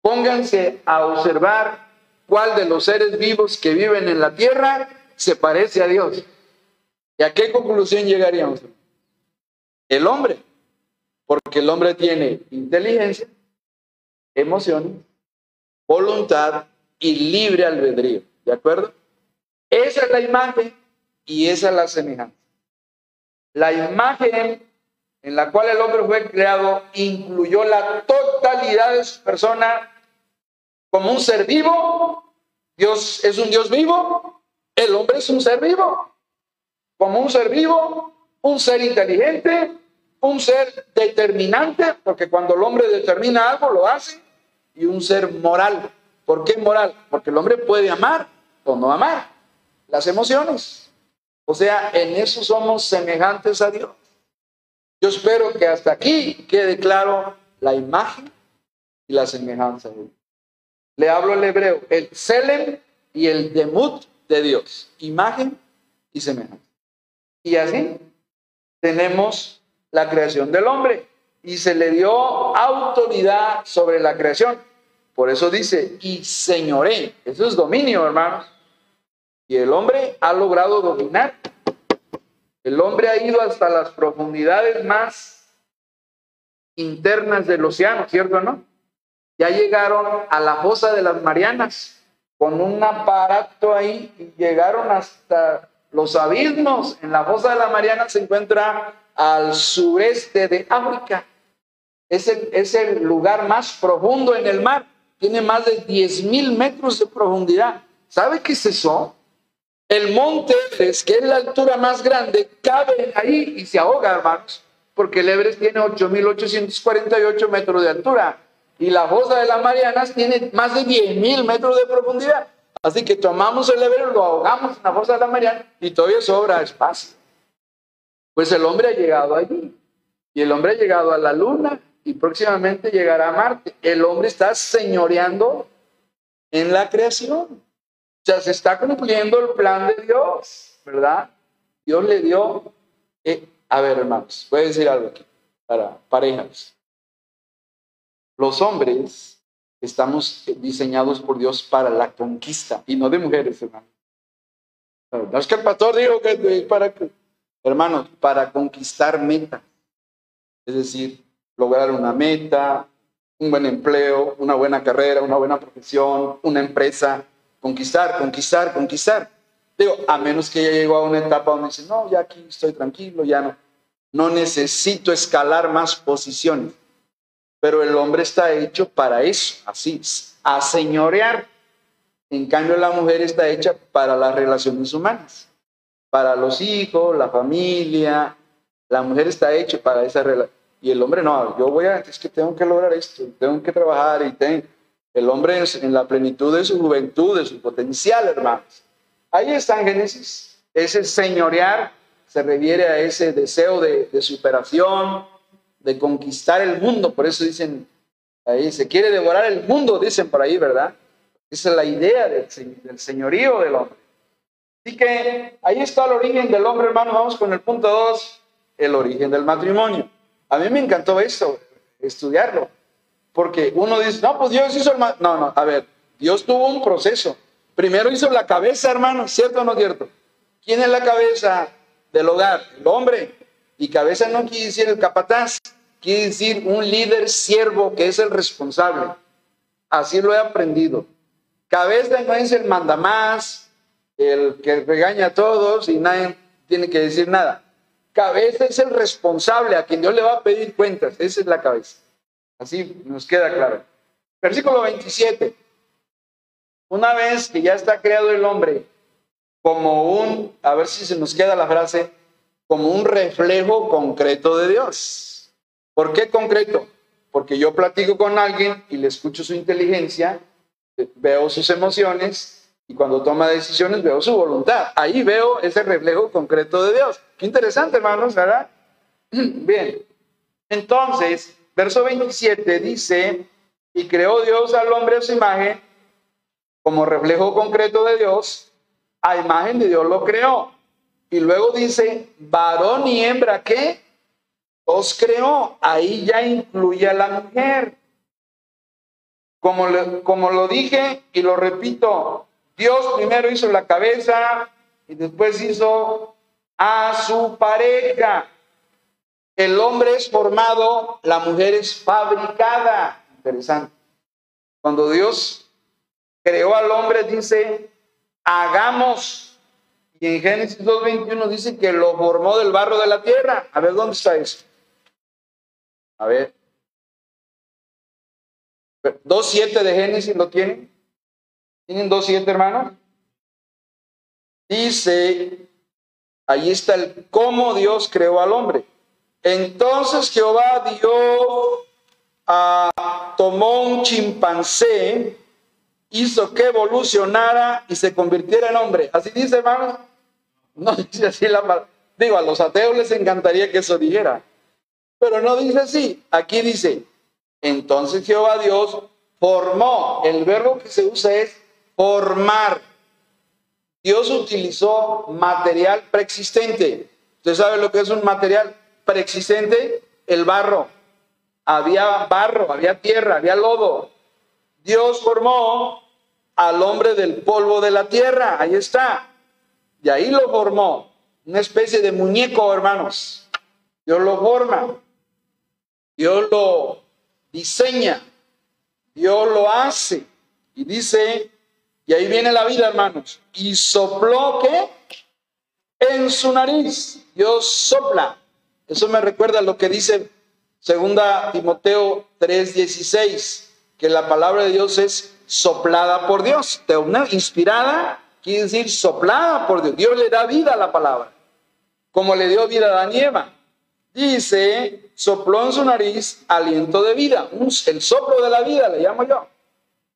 pónganse a observar cuál de los seres vivos que viven en la Tierra se parece a Dios. ¿Y a qué conclusión llegaríamos? El hombre, porque el hombre tiene inteligencia, emociones, voluntad y libre albedrío. ¿De acuerdo? Esa es la imagen y esa es la semejanza. La imagen en la cual el hombre fue creado incluyó la totalidad de su persona como un ser vivo. Dios es un Dios vivo. El hombre es un ser vivo. Como un ser vivo, un ser inteligente, un ser determinante, porque cuando el hombre determina algo, lo hace, y un ser moral. ¿Por qué moral? Porque el hombre puede amar o no amar las emociones. O sea, en eso somos semejantes a Dios. Yo espero que hasta aquí quede claro la imagen y la semejanza de Dios. Le hablo el hebreo, el selem y el demut de Dios, imagen y semejanza. Y así tenemos la creación del hombre y se le dio autoridad sobre la creación. Por eso dice, y señoré, eso es dominio, hermanos. Y el hombre ha logrado dominar. El hombre ha ido hasta las profundidades más internas del océano, ¿cierto o no? Ya llegaron a la fosa de las Marianas con un aparato ahí y llegaron hasta los abismos. En la fosa de las Marianas se encuentra al sureste de África. Es el, es el lugar más profundo en el mar. Tiene más de 10 mil metros de profundidad. ¿Sabe qué es eso? El monte Everest, que es la altura más grande, cabe ahí y se ahoga, hermanos, porque el Everest tiene 8.848 metros de altura y la fosa de las Marianas tiene más de 10.000 metros de profundidad. Así que tomamos el Everest, lo ahogamos en la fosa de las Marianas y todavía sobra espacio. Pues el hombre ha llegado allí y el hombre ha llegado a la luna y próximamente llegará Marte. El hombre está señoreando en la creación. O sea, se está cumpliendo el plan de Dios, ¿verdad? Dios le dio... Eh, a ver, hermanos, voy a decir algo aquí para parejas. Los hombres estamos diseñados por Dios para la conquista y no de mujeres, hermano. No es que el pastor dijo que es para Hermanos, para conquistar meta, es decir, lograr una meta, un buen empleo, una buena carrera, una buena profesión, una empresa, conquistar, conquistar, conquistar. Digo, a menos que ya llegó a una etapa donde dice, no, ya aquí estoy tranquilo, ya no, no necesito escalar más posiciones. Pero el hombre está hecho para eso, así, a señorear. En cambio, la mujer está hecha para las relaciones humanas para los hijos, la familia. La mujer está hecha para esa relación. Y el hombre no, yo voy a, es que tengo que lograr esto, tengo que trabajar y. El hombre es en la plenitud de su juventud, de su potencial, hermanos. Ahí está en Génesis. Ese señorear se refiere a ese deseo de, de superación, de conquistar el mundo. Por eso dicen, ahí se quiere devorar el mundo, dicen por ahí, ¿verdad? Esa es la idea del, del señorío del hombre. Así que ahí está el origen del hombre, hermano. Vamos con el punto 2, el origen del matrimonio. A mí me encantó eso, estudiarlo. Porque uno dice, no, pues Dios hizo el. No, no, a ver, Dios tuvo un proceso. Primero hizo la cabeza, hermano, ¿cierto o no cierto? ¿Quién es la cabeza del hogar? El hombre. Y cabeza no quiere decir el capataz, quiere decir un líder siervo que es el responsable. Así lo he aprendido. Cabeza no es el mandamás, el que regaña a todos y nadie tiene que decir nada. Cabeza es el responsable a quien Dios le va a pedir cuentas. Esa es la cabeza. Así nos queda claro. Versículo 27. Una vez que ya está creado el hombre como un, a ver si se nos queda la frase, como un reflejo concreto de Dios. ¿Por qué concreto? Porque yo platico con alguien y le escucho su inteligencia, veo sus emociones y cuando toma decisiones veo su voluntad. Ahí veo ese reflejo concreto de Dios. Qué interesante, hermanos, ¿verdad? Bien. Entonces, verso 27 dice, y creó Dios al hombre a su imagen como reflejo concreto de Dios, a imagen de Dios lo creó. Y luego dice, varón y hembra, ¿qué? Os creó. Ahí ya incluye a la mujer. Como, como lo dije y lo repito, Dios primero hizo la cabeza y después hizo a su pareja. El hombre es formado, la mujer es fabricada. Interesante. Cuando Dios creó al hombre, dice, hagamos. Y en Génesis 2.21 dice que lo formó del barro de la tierra. A ver, ¿dónde está eso? A ver. 2.7 de Génesis lo tienen. ¿Tienen 2.7, hermanos? Dice, ahí está el cómo Dios creó al hombre. Entonces Jehová dio, a, tomó un chimpancé hizo que evolucionara y se convirtiera en hombre. Así dice, hermano. No dice así la palabra. Digo, a los ateos les encantaría que eso dijera. Pero no dice así. Aquí dice, entonces Jehová Dios formó. El verbo que se usa es formar. Dios utilizó material preexistente. ¿Usted sabe lo que es un material preexistente? El barro. Había barro, había tierra, había lodo. Dios formó al hombre del polvo de la tierra. Ahí está. Y ahí lo formó. Una especie de muñeco, hermanos. Dios lo forma. Dios lo diseña. Dios lo hace. Y dice, y ahí viene la vida, hermanos. Y sopló que en su nariz. Dios sopla. Eso me recuerda lo que dice segunda Timoteo 3:16, que la palabra de Dios es soplada por Dios. Inspirada quiere decir soplada por Dios. Dios le da vida a la palabra, como le dio vida a Daniela. Dice, sopló en su nariz aliento de vida, el soplo de la vida le llamo yo.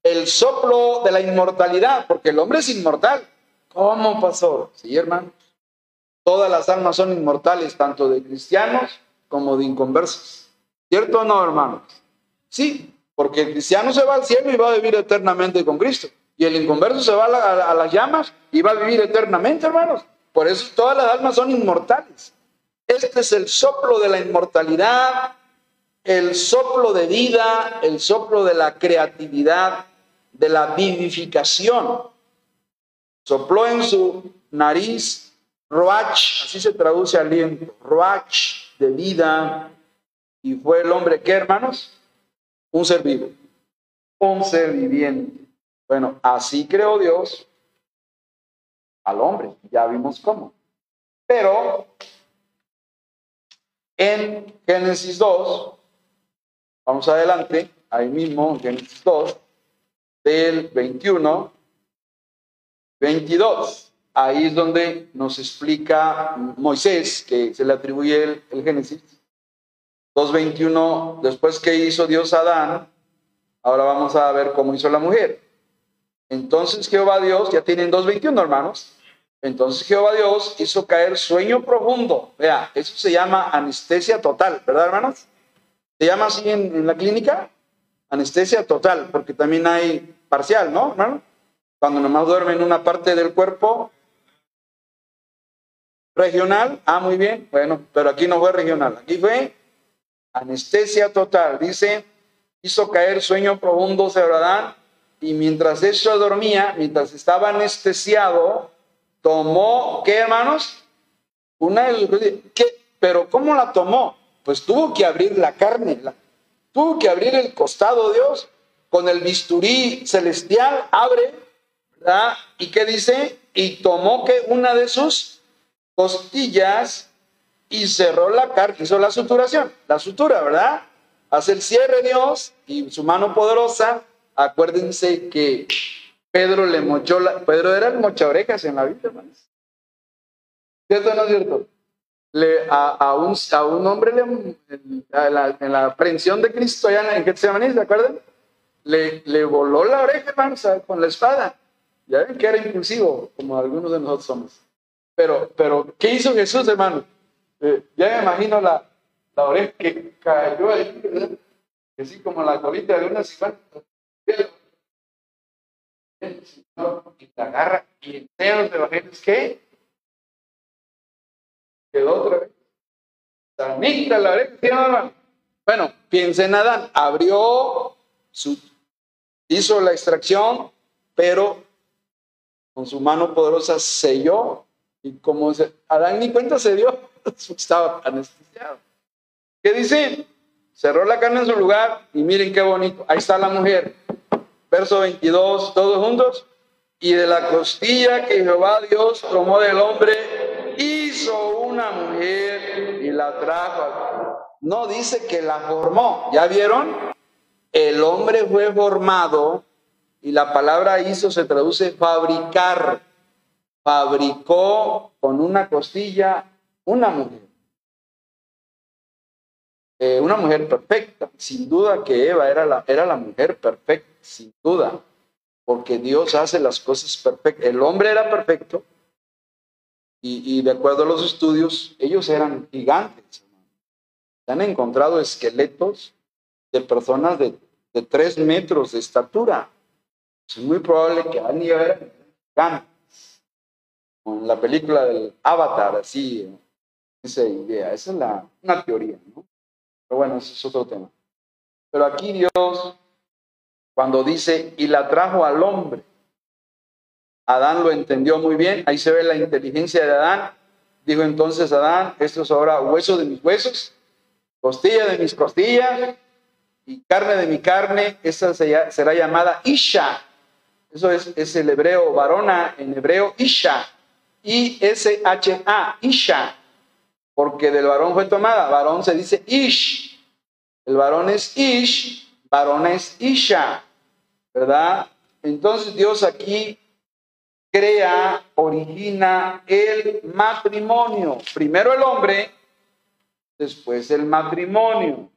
El soplo de la inmortalidad, porque el hombre es inmortal. ¿Cómo pasó? Sí, hermano. Todas las almas son inmortales, tanto de cristianos como de inconversos. ¿Cierto o no, hermanos? Sí, porque el cristiano se va al cielo y va a vivir eternamente con Cristo. Y el inconverso se va a, las llamas y va a vivir eternamente, hermanos. Por eso todas las almas son inmortales. Este es el soplo de la inmortalidad, el soplo de vida, el soplo de la creatividad, de la vivificación. Sopló en su nariz roach, así se traduce aliento, roach de vida. Y fue el hombre que, hermanos, un ser vivo, un ser viviente. Bueno, así creó Dios al hombre, ya vimos cómo. Pero en Génesis 2, vamos adelante, ahí mismo, en Génesis 2, del 21, 22. Ahí es donde nos explica Moisés, que se le atribuye el, el Génesis, 2.21, después que hizo Dios a Adán, ahora vamos a ver cómo hizo la mujer. Entonces Jehová Dios, ya tienen 2.21 hermanos, entonces Jehová Dios hizo caer sueño profundo. Vea, eso se llama anestesia total, ¿verdad hermanos? ¿Se llama así en, la clínica? Anestesia total, porque también hay parcial, ¿no, hermano? Cuando nomás duerme en una parte del cuerpo regional, ah, muy bien, bueno, pero aquí no fue regional, aquí fue anestesia total. Dice, hizo caer sueño profundo sobre Adán y mientras eso dormía, mientras estaba anestesiado, tomó, ¿qué hermanos? Una ¿qué? Pero ¿cómo la tomó? Pues tuvo que abrir la carne, tuvo que abrir el costado Dios con el bisturí celestial, abre, ¿verdad? ¿Y qué dice? y tomó que una de sus costillas y cerró la carne, hizo la suturación, la sutura, ¿verdad? Hace el cierre Dios y su mano poderosa. Acuérdense que Pedro le mochó la, Pedro era el mocha orejas en la vida, hermanos. ¿Cierto o no es cierto? Le, a, un, a un hombre le, en, la, en la aprehensión de Cristo allá en Getsemaní, ¿se acuerdan? Le, le voló la oreja, hermanos, con la espada. Ya ven que era impulsivo, como algunos de nosotros somos. Pero, pero ¿qué hizo Jesús, hermano? Eh, ya me imagino la, la oreja que cayó ahí, ¿verdad? Así como la colita de una cigüeña. Y la agarra y en los evangelios, ¿qué? Quedó otra vez. Sanita la oreja, Bueno, piensa en Adán, abrió hizo la extracción, pero con su mano poderosa selló y como se, Adán ni cuenta se dio, estaba anestesiado. ¿Qué dice? Cerró la carne en su lugar y miren qué bonito. Ahí está la mujer. Verso 22, todos juntos. Y de la costilla que Jehová Dios tomó del hombre, hizo una mujer y la trajo. No dice que la formó. ¿Ya vieron? El hombre fue formado y la palabra hizo se traduce fabricar. Fabricó con una costilla una mujer. Eh, una mujer perfecta. Sin duda que Eva era la, era la mujer perfecta, sin duda, porque Dios hace las cosas perfectas. El hombre era perfecto y, de acuerdo a los estudios, ellos eran gigantes. Se han encontrado esqueletos de personas de, de tres metros de estatura. Es muy probable que Adán y eran gigantes. Con la película del Avatar, así, esa idea. Esa es la, una teoría, ¿no? Pero bueno, ese es otro tema. Pero aquí Dios, cuando dice, y la trajo al hombre, Adán lo entendió muy bien, ahí se ve la inteligencia de Adán. Dijo entonces Adán, esto es ahora hueso de mis huesos, costilla de mis costillas y carne de mi carne, esa será llamada Isha. Eso es, es el hebreo varona, en hebreo Isha, I-S-H-A, Isha porque del varón fue tomada. Varón se dice Ish. El varón es Ish, varón es Isha, ¿verdad? Entonces Dios aquí crea, origina el matrimonio. Primero el hombre, después el matrimonio.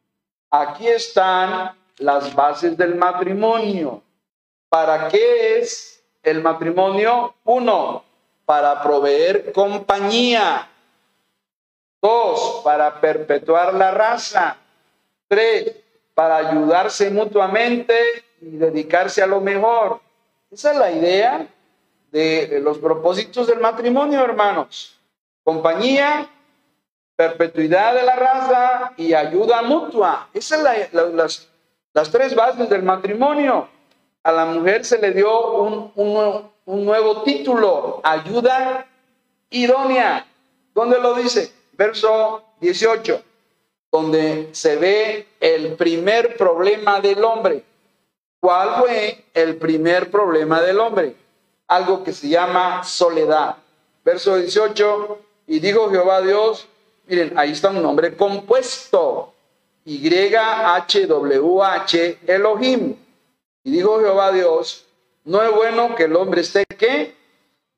Aquí están las bases del matrimonio. ¿Para qué es el matrimonio? Uno, para proveer compañía. Dos, para perpetuar la raza. Tres, para ayudarse mutuamente y dedicarse a lo mejor. Esa es la idea de los propósitos del matrimonio, hermanos. Compañía, perpetuidad de la raza y ayuda mutua. Esas son las, las, tres bases del matrimonio. A la mujer se le dio un, un nuevo título, ayuda idónea. ¿Dónde lo dice? verso 18, donde se ve el primer problema del hombre. ¿Cuál fue el primer problema del hombre? Algo que se llama soledad. Verso 18, y dijo Jehová Dios, miren, ahí está un nombre compuesto, Y-H-W-H Elohim. Y dijo Jehová Dios, no es bueno que el hombre esté que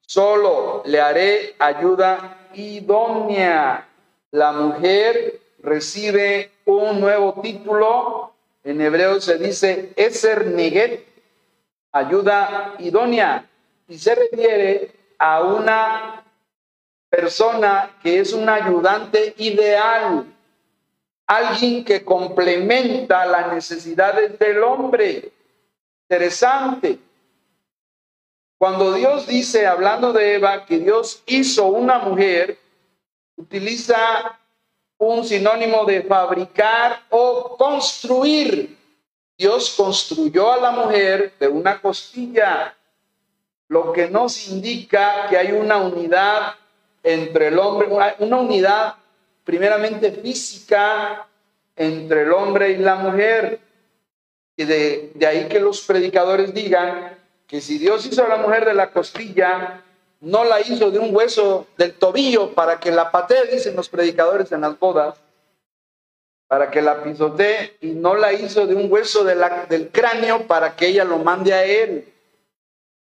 solo le haré ayuda idónea la mujer recibe un nuevo título. En hebreo se dice Eser Neget, ayuda idónea, y se refiere a una persona que es un ayudante ideal, alguien que complementa las necesidades del hombre. Interesante. Cuando Dios dice, hablando de Eva, que Dios hizo una mujer, utiliza un sinónimo de fabricar o construir. Dios construyó a la mujer de una costilla, lo que nos indica que hay una unidad entre el hombre, una unidad primeramente física entre el hombre y la mujer. Y de, ahí que los predicadores digan que si Dios hizo a la mujer de la costilla, no la hizo de un hueso del tobillo para que la patee, dicen los predicadores en las bodas, para que la pisotee, y no la hizo de un hueso del cráneo para que ella lo mande a él.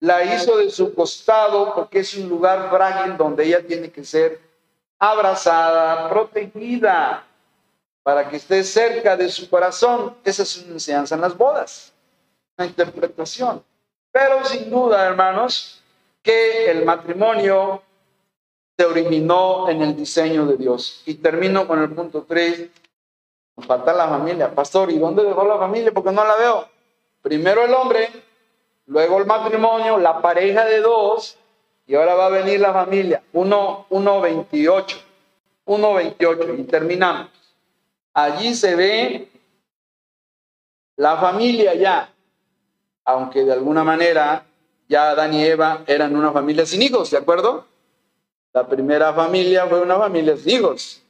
La hizo de su costado porque es un lugar frágil donde ella tiene que ser abrazada, protegida, para que esté cerca de su corazón. Esa es una enseñanza en las bodas, una interpretación. Pero sin duda, hermanos, que el matrimonio se originó en el diseño de Dios. Y termino con el punto 3. Nos falta la familia. Pastor, ¿y dónde dejó la familia? Porque no la veo. Primero el hombre, luego el matrimonio, la pareja de dos, y ahora va a venir la familia. 1.28. 1.28. Y terminamos. Allí se ve la familia ya, aunque de alguna manera ya Adán y Eva eran una familia sin hijos, ¿de acuerdo? La primera familia fue una familia sin hijos.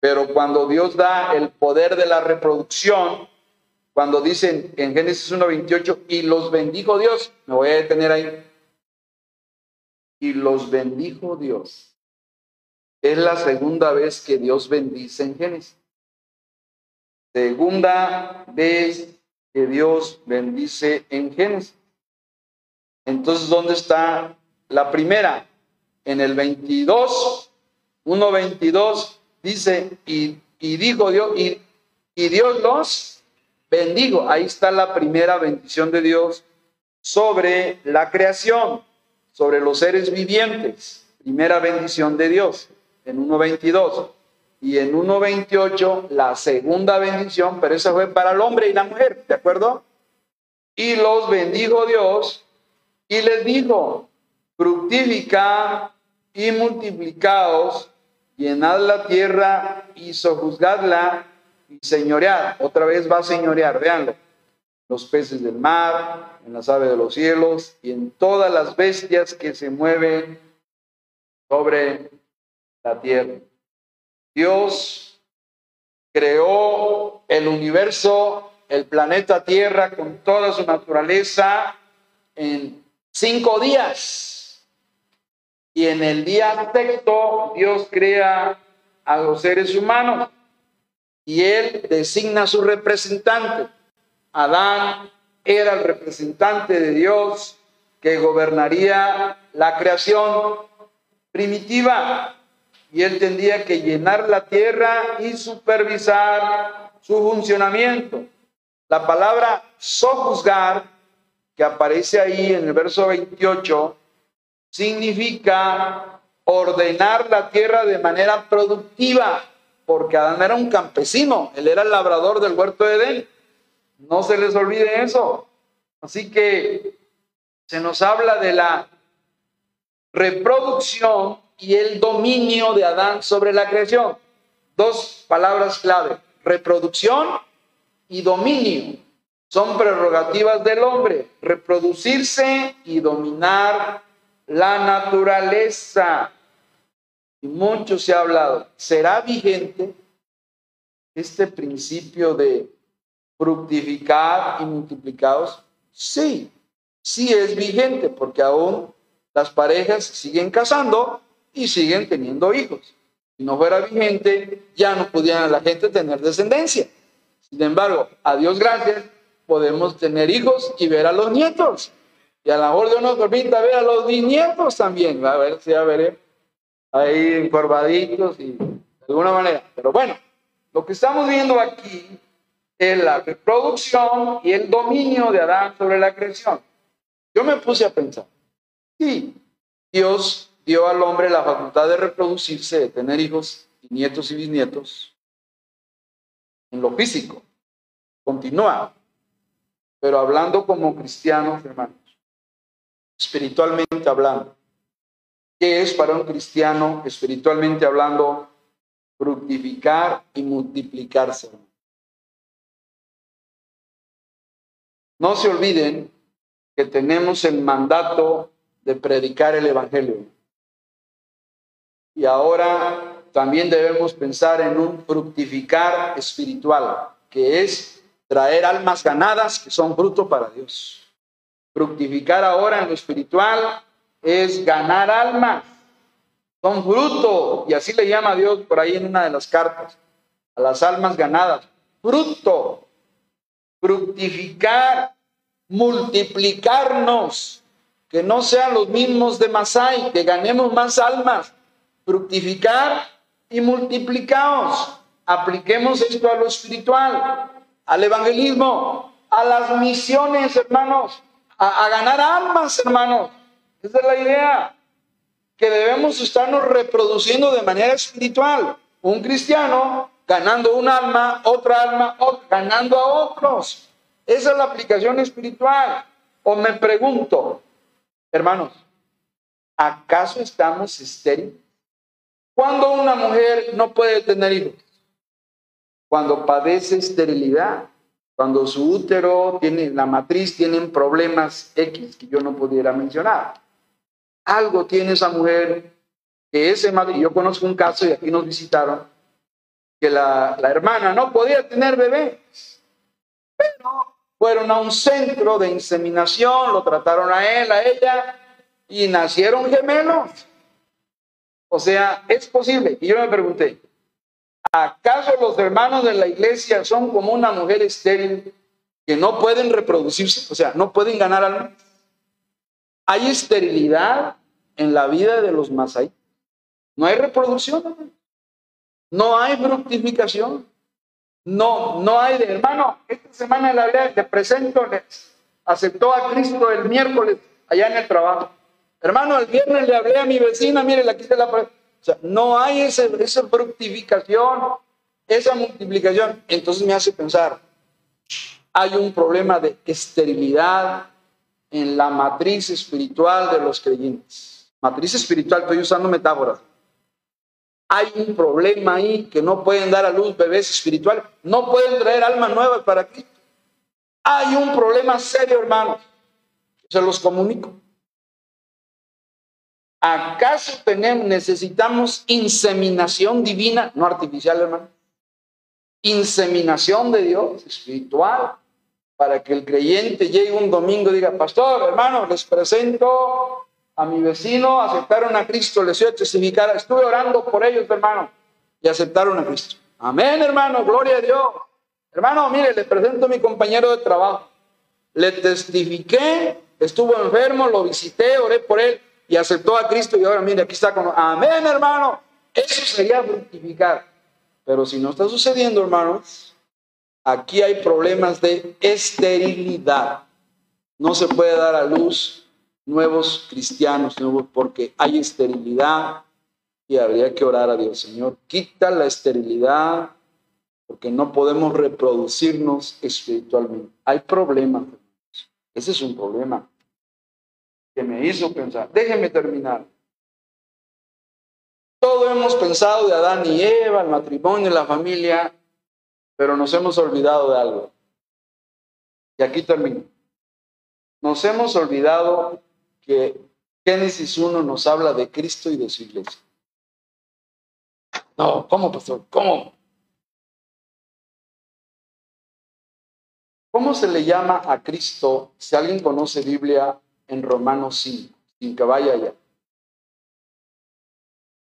Pero cuando Dios da el poder de la reproducción, cuando dicen en Génesis 1.28, y los bendijo Dios, me voy a detener ahí. Y los bendijo Dios. Es la segunda vez que Dios bendice en Génesis. Segunda vez que Dios bendice en Génesis. Entonces, ¿dónde está la primera? En el 22, 1.22, dice, y, dijo Dios, y, y Dios los bendijo. Ahí está la primera bendición de Dios sobre la creación, sobre los seres vivientes. Primera bendición de Dios en 1.22. Y en 1.28 la segunda bendición, pero esa fue para el hombre y la mujer, ¿de acuerdo? Y los bendijo Dios y les dijo, fructificad y multiplicaos, llenad la tierra y sojuzgadla y señoread. Otra vez va a señorear, veanlo. Los peces del mar, en las aves de los cielos y en todas las bestias que se mueven sobre la tierra. Dios creó el universo, el planeta Tierra con toda su naturaleza en cinco días. Y en el día sexto Dios crea a los seres humanos y él designa a su representante. Adán era el representante de Dios que gobernaría la creación primitiva y él tendría que llenar la tierra y supervisar su funcionamiento. La palabra sojuzgar que aparece ahí en el verso 28 significa ordenar la tierra de manera productiva, porque Adán era un campesino, él era el labrador del huerto de Edén. No se les olvide eso. Así que se nos habla de la reproducción y el dominio de Adán sobre la creación. Dos palabras clave, reproducción y dominio son prerrogativas del hombre, reproducirse y dominar la naturaleza. Y mucho se ha hablado. ¿Será vigente este principio de fructificar y multiplicados? Sí, sí es vigente porque aún las parejas siguen casando y siguen teniendo hijos. Si no fuera vigente, ya no pudiera la gente tener descendencia. Sin embargo, a Dios gracias, podemos tener hijos y ver a los nietos. Y a lo mejor Dios nos permita ver a los bisnietos también. A ver si ya veré ahí encorvaditos y de alguna manera. Pero bueno, lo que estamos viendo aquí es la reproducción y el dominio de Adán sobre la creación. Yo me puse a pensar, sí, Dios dio al hombre la facultad de reproducirse, de tener hijos y nietos y bisnietos en lo físico. Continúa, pero hablando como cristianos, hermanos, espiritualmente hablando. ¿Qué es para un cristiano, espiritualmente hablando, fructificar y multiplicarse? No se olviden que tenemos el mandato de predicar el Evangelio. Y ahora también debemos pensar en un fructificar espiritual, que es traer almas ganadas que son fruto para Dios. Fructificar ahora en lo espiritual es ganar almas. Son fruto, y así le llama a Dios por ahí en una de las cartas, a las almas ganadas. Fruto, fructificar, multiplicarnos, que no sean los mismos de Masai, que ganemos más almas, fructificar y multiplicaos. Apliquemos esto a lo espiritual, al evangelismo, a las misiones, hermanos, a, a ganar almas, hermanos. Esa es la idea, que debemos estarnos reproduciendo de manera espiritual. Un cristiano ganando un alma, otra alma, ganando a otros. Esa es la aplicación espiritual. O me pregunto, hermanos, ¿acaso estamos estériles? ¿Cuándo una mujer no puede tener hijos? Cuando padece esterilidad, cuando su útero tiene, la matriz tienen problemas X que yo no pudiera mencionar. Algo tiene esa mujer que ese yo conozco un caso y aquí nos visitaron, que la, la hermana no podía tener bebés, pero fueron a un centro de inseminación, lo trataron a él, a ella, y nacieron gemelos. O sea, es posible. Y yo me pregunté, ¿acaso los hermanos de la iglesia son como una mujer estéril que no pueden reproducirse? O sea, no pueden ganar alma. Hay esterilidad en la vida de los Masai. No hay reproducción, no hay fructificación. No, no hay de hermano. Esta semana la presento, le aceptó a Cristo el miércoles allá en el trabajo. Hermano, el viernes le hablé a mi vecina, mire, la quise la O sea, no hay ese, esa fructificación, esa multiplicación. Entonces me hace pensar, hay un problema de esterilidad en la matriz espiritual de los creyentes. Matriz espiritual, estoy usando metáforas. Hay un problema ahí que no pueden dar a luz bebés espirituales, no pueden traer almas nuevas para Cristo. Hay un problema serio, hermanos. Se los comunico. ¿Acaso tenemos, necesitamos inseminación divina, no artificial, hermano? Inseminación de Dios, espiritual, para que el creyente llegue un domingo y diga, pastor, hermano, les presento a mi vecino, aceptaron a Cristo, les a testificar, estuve orando por ellos, hermano, y aceptaron a Cristo. Amén, hermano, gloria a Dios. Hermano, mire, le presento a mi compañero de trabajo. Le testifiqué, estuvo enfermo, lo visité, oré por él y aceptó a Cristo y ahora mire, aquí está con... Amén, hermano. Eso sería fructificar. Pero si no está sucediendo, hermanos, aquí hay problemas de esterilidad. No se puede dar a luz nuevos cristianos, nuevos, porque hay esterilidad y habría que orar a Dios, Señor, quita la esterilidad, porque no podemos reproducirnos espiritualmente. Hay problemas. Ese es un problema que me hizo pensar. Déjeme terminar. Todo hemos pensado de Adán y Eva, el matrimonio, la familia, pero nos hemos olvidado de algo. Y aquí termino. Nos hemos olvidado que Génesis 1 nos habla de Cristo y de su iglesia. No, ¿cómo, pastor? ¿Cómo? ¿Cómo se le llama a Cristo, si alguien conoce Biblia, en Romanos 5, sin que vaya allá?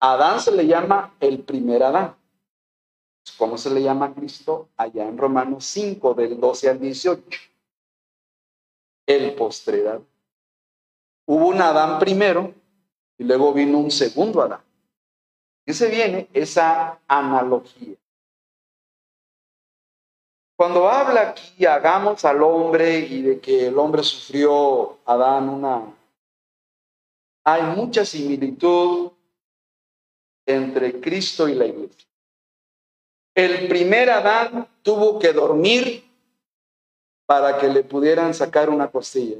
Adán se le llama el primer Adán. ¿Cómo se le llama a Cristo? Allá en Romanos 5, del 12 al 18. El postrer Hubo un Adán primero y luego vino un segundo Adán. ¿Qué se viene esa analogía? Cuando habla aquí, hagamos al hombre y de que el hombre sufrió, Adán, una... Hay mucha similitud entre Cristo y la iglesia. El primer Adán tuvo que dormir para que le pudieran sacar una costilla.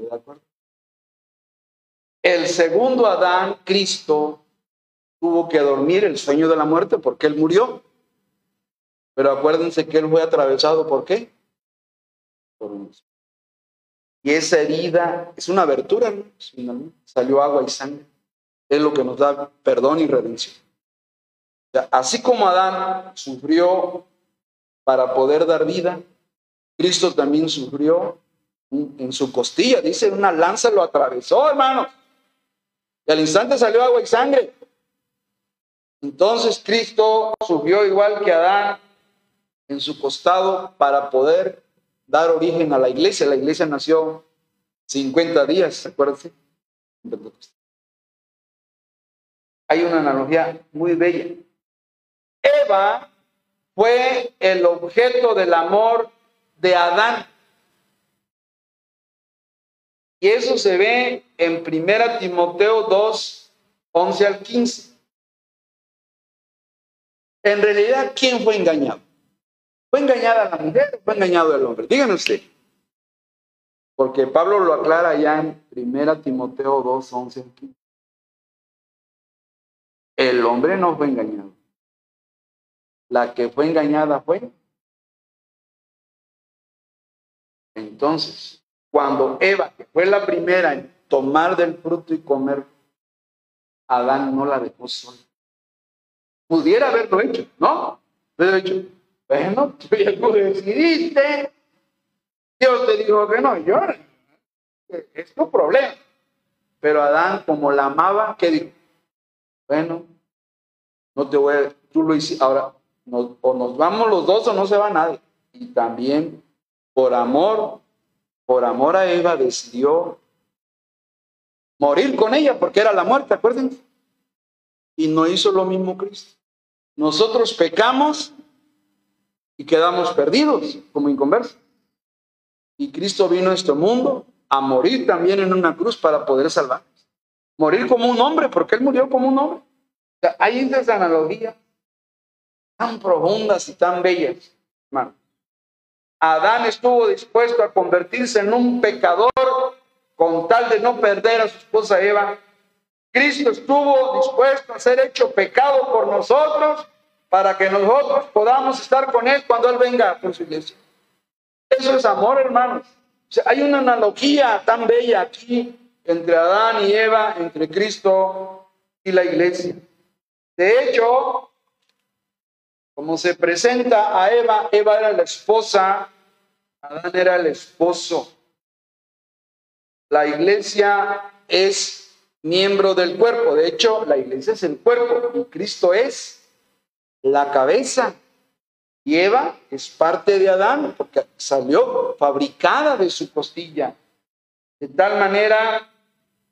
El segundo Adán, Cristo, tuvo que dormir el sueño de la muerte porque él murió. Pero acuérdense que él fue atravesado por qué? Por un Y esa herida es una abertura, ¿no? Salió agua y sangre. Es lo que nos da perdón y redención. Así como Adán sufrió para poder dar vida, Cristo también sufrió en su costilla. Dice, una lanza lo atravesó, hermanos Y al instante salió agua y sangre. Entonces Cristo subió igual que Adán en su costado para poder dar origen a la iglesia. La iglesia nació 50 días, acuérdense. Hay una analogía muy bella. Fue el objeto del amor de Adán. Y eso se ve en 1 Timoteo 2, 11 al 15. En realidad, ¿quién fue engañado? ¿Fue engañada la mujer o fue engañado el hombre? Díganme usted. Porque Pablo lo aclara ya en 1 Timoteo 2, 11 al 15. El hombre no fue engañado. La que fue engañada fue. Entonces, cuando Eva, que fue la primera en tomar del fruto y comer, Adán no la dejó sola. Pudiera haberlo hecho, ¿no? Pero hecho, bueno, tú decidiste. Dios te dijo que no, yo, es tu problema. Pero Adán, como la amaba, ¿qué dijo? Bueno, no te voy a, tú lo hiciste, ahora, o nos vamos los dos o no se va nadie. Y también, por amor, por amor a Eva, decidió morir con ella porque era la muerte, acuérdense. Y no hizo lo mismo Cristo. Nosotros pecamos y quedamos perdidos como inconversos. Y Cristo vino a este mundo a morir también en una cruz para poder salvarnos. Morir como un hombre, porque Él murió como un hombre. O sea, hay estas analogías tan profundas y tan bellas, hermano. Adán estuvo dispuesto a convertirse en un pecador con tal de no perder a su esposa Eva Cristo estuvo dispuesto a ser hecho pecado por nosotros para que nosotros podamos estar con Él cuando Él venga por su iglesia. Eso es amor, hermanos. hay una analogía tan bella aquí entre Adán y Eva, entre Cristo y la iglesia. De hecho, como se presenta a Eva, Eva era la esposa, Adán era el esposo. La iglesia es miembro del cuerpo. De hecho, la iglesia es el cuerpo y Cristo es la cabeza. Y Eva es parte de Adán porque salió fabricada de su costilla. De tal manera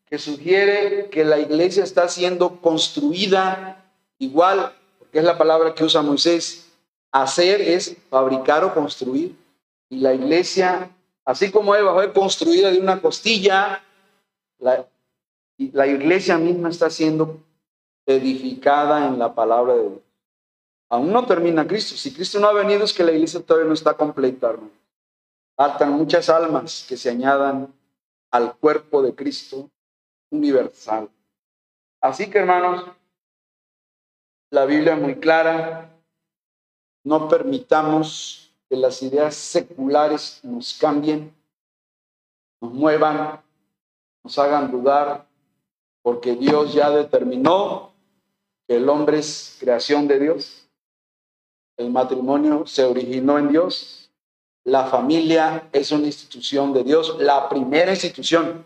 que sugiere que la iglesia está siendo construida igual, porque es la palabra que usa Moisés. Hacer es fabricar o construir. Y la iglesia, así como Eva fue construida de una costilla, la, la iglesia misma está siendo edificada en la palabra de Dios. Aún no termina Cristo. Si Cristo no ha venido es que la iglesia todavía no está completa. Faltan muchas almas que se añadan al cuerpo de Cristo universal. Así que hermanos, la Biblia es muy clara. No permitamos que las ideas seculares nos cambien, nos muevan, nos hagan dudar porque Dios ya determinó que el hombre es creación de Dios, el matrimonio se originó en Dios, la familia es una institución de Dios, la primera institución.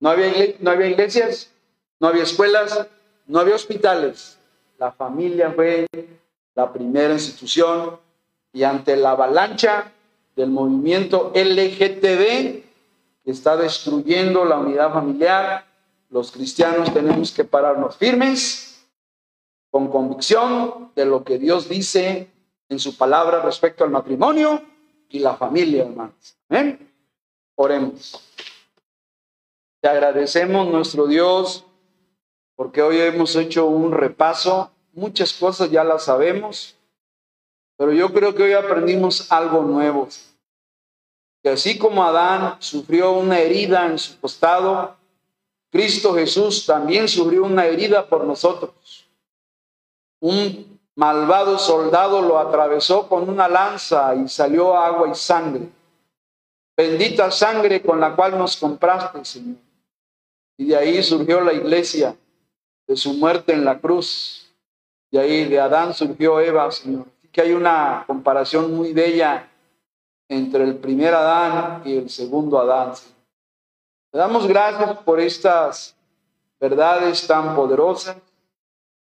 No había, iglesias, no había escuelas, no había hospitales. La familia fue la primera institución y ante la avalancha del movimiento LGTB que está destruyendo la unidad familiar, los cristianos tenemos que pararnos firmes, con convicción de lo que Dios dice en su palabra respecto al matrimonio y la familia, hermanos. Oremos. Te agradecemos, nuestro Dios, porque hoy hemos hecho un repaso. Muchas cosas ya las sabemos, pero yo creo que hoy aprendimos algo nuevo. Que así como Adán sufrió una herida en su costado, Cristo Jesús también sufrió una herida por nosotros. Un malvado soldado lo atravesó con una lanza y salió agua y sangre. Bendita sangre con la cual nos compraste, Señor. Y de ahí surgió la iglesia, de su muerte en la cruz. De ahí de Adán surgió Eva, Señor. que hay una comparación muy bella entre el primer Adán y el segundo Adán. Señor. Le damos gracias por estas verdades tan poderosas.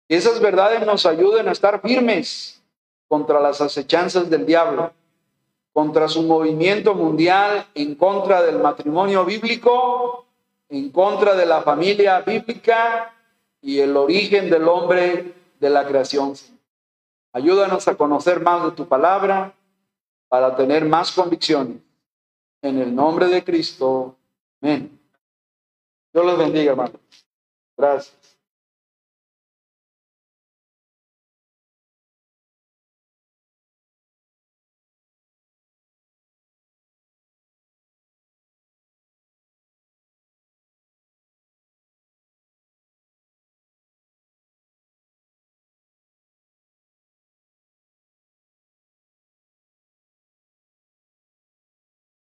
Que esas verdades nos ayuden a estar firmes contra las acechanzas del diablo, contra su movimiento mundial, en contra del matrimonio bíblico, en contra de la familia bíblica y el origen del hombre de la creación. Ayúdanos a conocer más de tu palabra para tener más convicciones. En el nombre de Cristo. Amén. Dios los bendiga, hermano. Gracias.